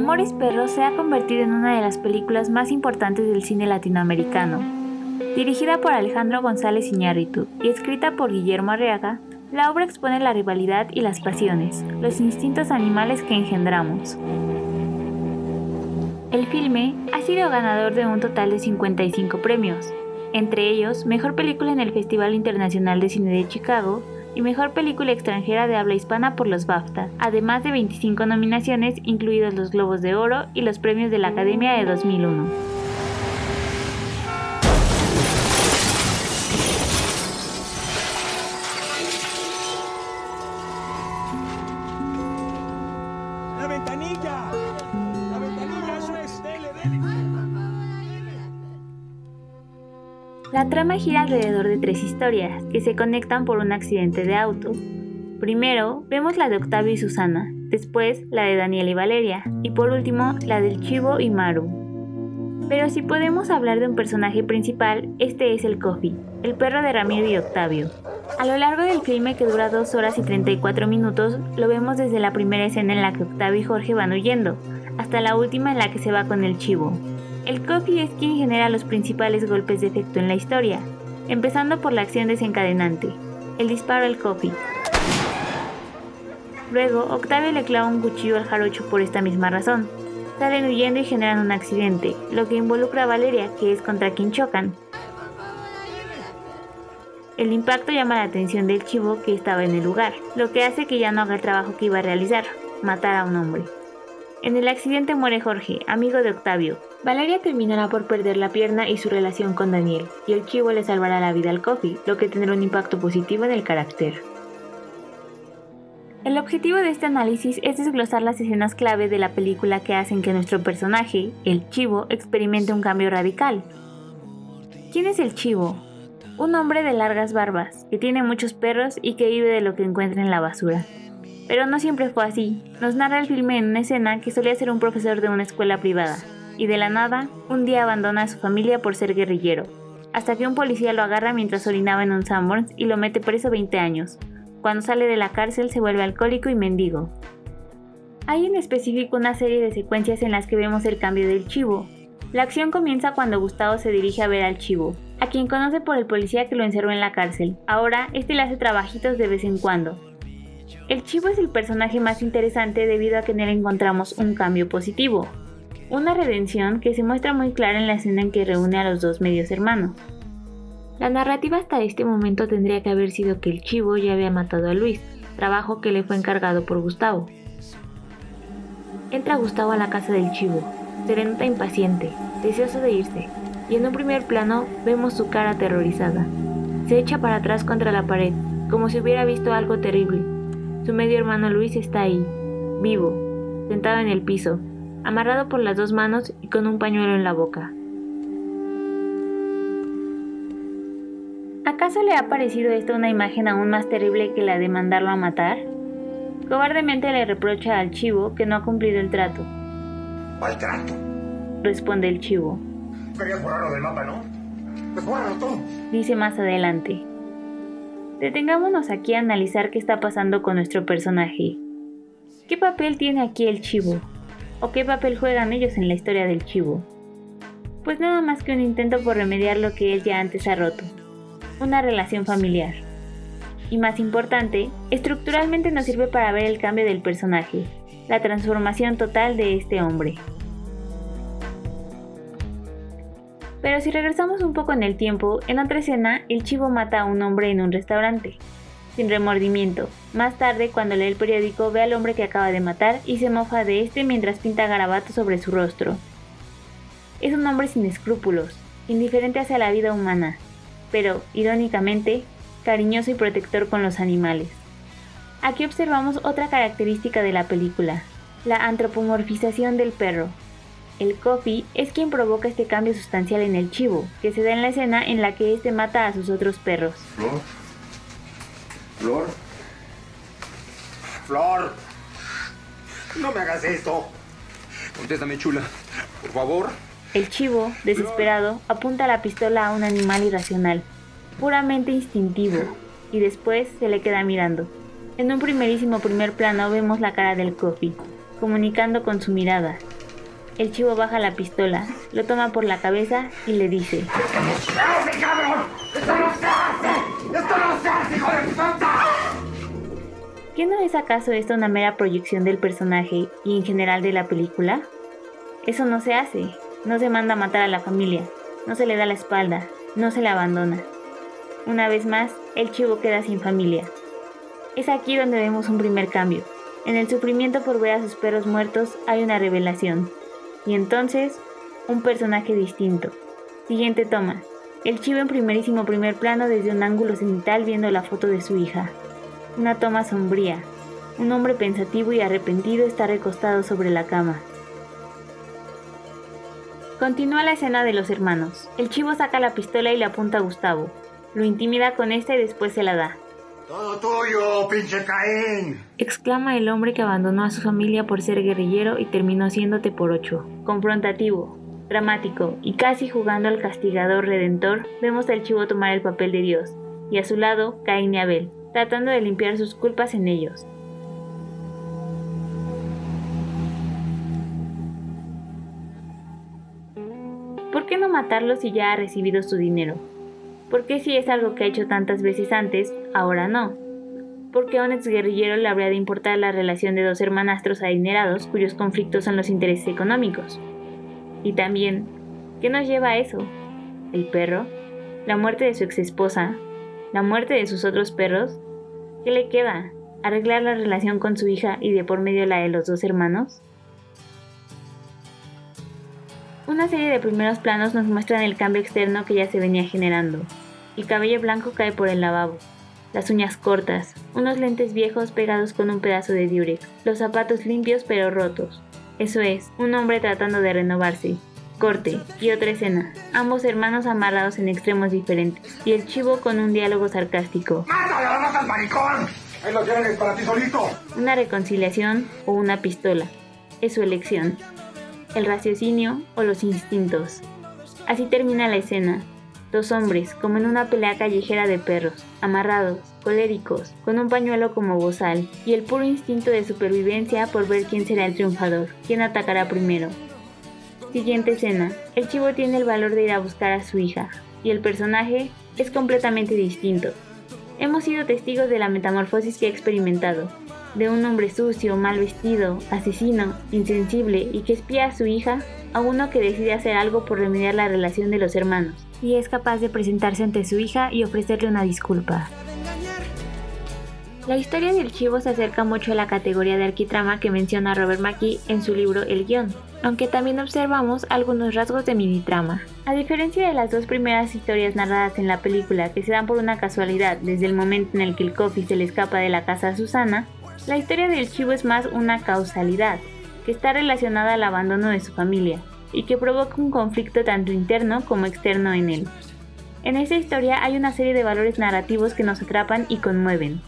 Amores Perros se ha convertido en una de las películas más importantes del cine latinoamericano. Dirigida por Alejandro González Iñárritu y escrita por Guillermo Arriaga, la obra expone la rivalidad y las pasiones, los instintos animales que engendramos. El filme ha sido ganador de un total de 55 premios, entre ellos Mejor Película en el Festival Internacional de Cine de Chicago, y Mejor Película Extranjera de Habla Hispana por los BAFTA, además de 25 nominaciones, incluidos los Globos de Oro y los premios de la Academia de 2001. La trama gira alrededor de tres historias que se conectan por un accidente de auto. Primero, vemos la de Octavio y Susana, después la de Daniel y Valeria, y por último la del Chivo y Maru. Pero si podemos hablar de un personaje principal, este es el Coffee, el perro de Ramiro y Octavio. A lo largo del filme que dura 2 horas y 34 minutos, lo vemos desde la primera escena en la que Octavio y Jorge van huyendo, hasta la última en la que se va con el Chivo. El Coffee es quien genera los principales golpes de efecto en la historia, empezando por la acción desencadenante, el disparo al Coffee. Luego, Octavio le clava un cuchillo al jarocho por esta misma razón. Salen huyendo y generan un accidente, lo que involucra a Valeria, que es contra quien chocan. El impacto llama la atención del chivo que estaba en el lugar, lo que hace que ya no haga el trabajo que iba a realizar, matar a un hombre. En el accidente muere Jorge, amigo de Octavio. Valeria terminará por perder la pierna y su relación con Daniel, y el chivo le salvará la vida al Coffee, lo que tendrá un impacto positivo en el carácter. El objetivo de este análisis es desglosar las escenas clave de la película que hacen que nuestro personaje, el chivo, experimente un cambio radical. ¿Quién es el chivo? Un hombre de largas barbas, que tiene muchos perros y que vive de lo que encuentra en la basura. Pero no siempre fue así. Nos narra el filme en una escena que solía ser un profesor de una escuela privada, y de la nada, un día abandona a su familia por ser guerrillero, hasta que un policía lo agarra mientras orinaba en un Sanborns y lo mete preso 20 años. Cuando sale de la cárcel se vuelve alcohólico y mendigo. Hay en específico una serie de secuencias en las que vemos el cambio del chivo. La acción comienza cuando Gustavo se dirige a ver al chivo, a quien conoce por el policía que lo encerró en la cárcel. Ahora, este le hace trabajitos de vez en cuando, el chivo es el personaje más interesante debido a que en él encontramos un cambio positivo, una redención que se muestra muy clara en la escena en que reúne a los dos medios hermanos. La narrativa hasta este momento tendría que haber sido que el chivo ya había matado a Luis, trabajo que le fue encargado por Gustavo. Entra Gustavo a la casa del chivo, se le nota impaciente, deseoso de irse, y en un primer plano vemos su cara aterrorizada. Se echa para atrás contra la pared, como si hubiera visto algo terrible, su medio hermano Luis está ahí, vivo, sentado en el piso, amarrado por las dos manos y con un pañuelo en la boca. ¿Acaso le ha parecido esto una imagen aún más terrible que la de mandarlo a matar? Cobardemente le reprocha al chivo que no ha cumplido el trato. ¿Cuál trato? Responde el chivo. Querías borrarlo del mapa, ¿no? Pues bórralo tú. Dice más adelante. Detengámonos aquí a analizar qué está pasando con nuestro personaje. ¿Qué papel tiene aquí el chivo? ¿O qué papel juegan ellos en la historia del chivo? Pues nada más que un intento por remediar lo que él ya antes ha roto. Una relación familiar. Y más importante, estructuralmente nos sirve para ver el cambio del personaje, la transformación total de este hombre. Pero si regresamos un poco en el tiempo, en otra escena, el chivo mata a un hombre en un restaurante, sin remordimiento. Más tarde, cuando lee el periódico, ve al hombre que acaba de matar y se mofa de este mientras pinta garabatos sobre su rostro. Es un hombre sin escrúpulos, indiferente hacia la vida humana, pero, irónicamente, cariñoso y protector con los animales. Aquí observamos otra característica de la película, la antropomorfización del perro, el Coffee es quien provoca este cambio sustancial en el chivo, que se da en la escena en la que este mata a sus otros perros. Flor. Flor. No me hagas esto. Contéstame, chula. Por favor. El chivo, desesperado, apunta la pistola a un animal irracional, puramente instintivo, y después se le queda mirando. En un primerísimo primer plano vemos la cara del Coffee, comunicando con su mirada, El chivo baja la pistola, lo toma por la cabeza y le dice: ¡Espérate, cabrón! ¡Esto no ¿Qué no es acaso esto una mera proyección del personaje y en general de la película? Eso no se hace, no se manda a matar a la familia, no se le da la espalda, no se le abandona. Una vez más, el chivo queda sin familia. Es aquí donde vemos un primer cambio. En el sufrimiento por ver a sus perros muertos hay una revelación. Y entonces, un personaje distinto. Siguiente toma. El chivo en primerísimo primer plano desde un ángulo cenital viendo la foto de su hija. Una toma sombría. Un hombre pensativo y arrepentido está recostado sobre la cama. Continúa la escena de los hermanos. El chivo saca la pistola y le apunta a Gustavo. Lo intimida con esta y después se la da. ¡Todo tuyo, pinche Caín! Exclama el hombre que abandonó a su familia por ser guerrillero y terminó siéndote por ocho. Confrontativo, dramático y casi jugando al castigador redentor, vemos al chivo tomar el papel de Dios, y a su lado Caín y Abel, tratando de limpiar sus culpas en ellos. ¿Por qué no matarlo si ya ha recibido su dinero? ¿Por qué si es algo que ha hecho tantas veces antes, ahora no? ¿Por qué a un exguerrillero le habría de importar la relación de dos hermanastros adinerados cuyos conflictos son los intereses económicos? Y también, ¿qué nos lleva a eso? ¿El perro? ¿La muerte de su exesposa? ¿La muerte de sus otros perros? ¿Qué le queda? ¿Arreglar la relación con su hija y de por medio la de los dos hermanos? Una serie de primeros planos nos muestran el cambio externo que ya se venía generando. El cabello blanco cae por el lavabo, las uñas cortas, unos lentes viejos pegados con un pedazo de diurex, los zapatos limpios pero rotos. Eso es, un hombre tratando de renovarse. Corte y otra escena, ambos hermanos amarrados en extremos diferentes, y el chivo con un diálogo sarcástico. ¡Mátalo, no seas maricón! Ahí lo tienes para ti solito. Una reconciliación o una pistola. Es su elección. El raciocinio o los instintos. Así termina la escena. Dos hombres, como en una pelea callejera de perros, amarrados, coléricos, con un pañuelo como bozal, y el puro instinto de supervivencia por ver quién será el triunfador, quién atacará primero. Siguiente escena. El chivo tiene el valor de ir a buscar a su hija, y el personaje es completamente distinto. Hemos sido testigos de la metamorfosis que ha experimentado, de un hombre sucio, mal vestido, asesino, insensible y que espía a su hija, a uno que decide hacer algo por remediar la relación de los hermanos, y es capaz de presentarse ante su hija y ofrecerle una disculpa. La historia del chivo se acerca mucho a la categoría de arquitrama que menciona Robert McKee en su libro El guion, aunque también observamos algunos rasgos de minitrama. A diferencia de las dos primeras historias narradas en la película que se dan por una casualidad desde el momento en el que el coffee se le escapa de la casa a Susana, la historia del chivo es más una causalidad, que está relacionada al abandono de su familia, y que provoca un conflicto tanto interno como externo en él. En esta historia hay una serie de valores narrativos que nos atrapan y conmueven.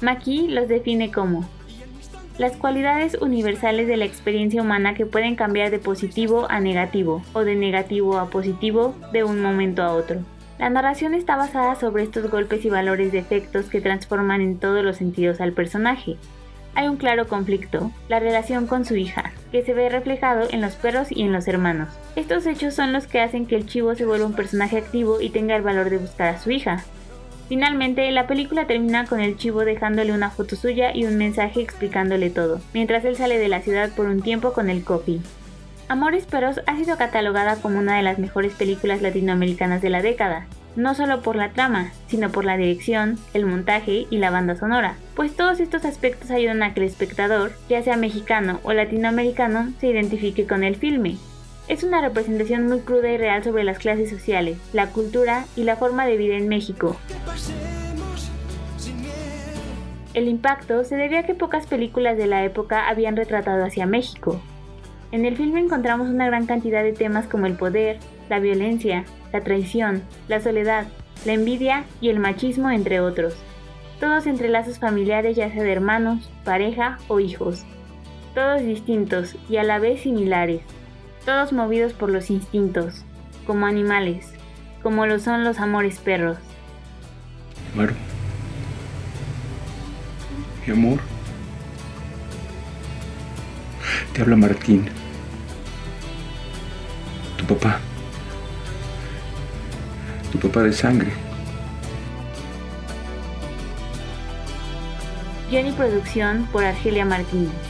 Maki los define como las cualidades universales de la experiencia humana que pueden cambiar de positivo a negativo o de negativo a positivo de un momento a otro. La narración está basada sobre estos golpes y valores de efectos que transforman en todos los sentidos al personaje. Hay un claro conflicto, la relación con su hija, que se ve reflejado en los perros y en los hermanos. Estos hechos son los que hacen que el chivo se vuelva un personaje activo y tenga el valor de buscar a su hija. Finalmente, la película termina con el chivo dejándole una foto suya y un mensaje explicándole todo, mientras él sale de la ciudad por un tiempo con el coffee. Amores Perros ha sido catalogada como una de las mejores películas latinoamericanas de la década, no solo por la trama, sino por la dirección, el montaje y la banda sonora, pues todos estos aspectos ayudan a que el espectador, ya sea mexicano o latinoamericano, se identifique con el filme. Es una representación muy cruda y real sobre las clases sociales, la cultura y la forma de vida en México. El impacto se debe a que pocas películas de la época habían retratado hacia México. En el filme encontramos una gran cantidad de temas como el poder, la violencia, la traición, la soledad, la envidia y el machismo, entre otros. Todos entre lazos familiares ya sea de hermanos, pareja o hijos. Todos distintos y a la vez similares. Todos movidos por los instintos, como animales, como lo son los amores perros. Amaro. Mi amor. Te habla Martín. papá. Tu papá de sangre. Guión y producción por Argelia Martínez.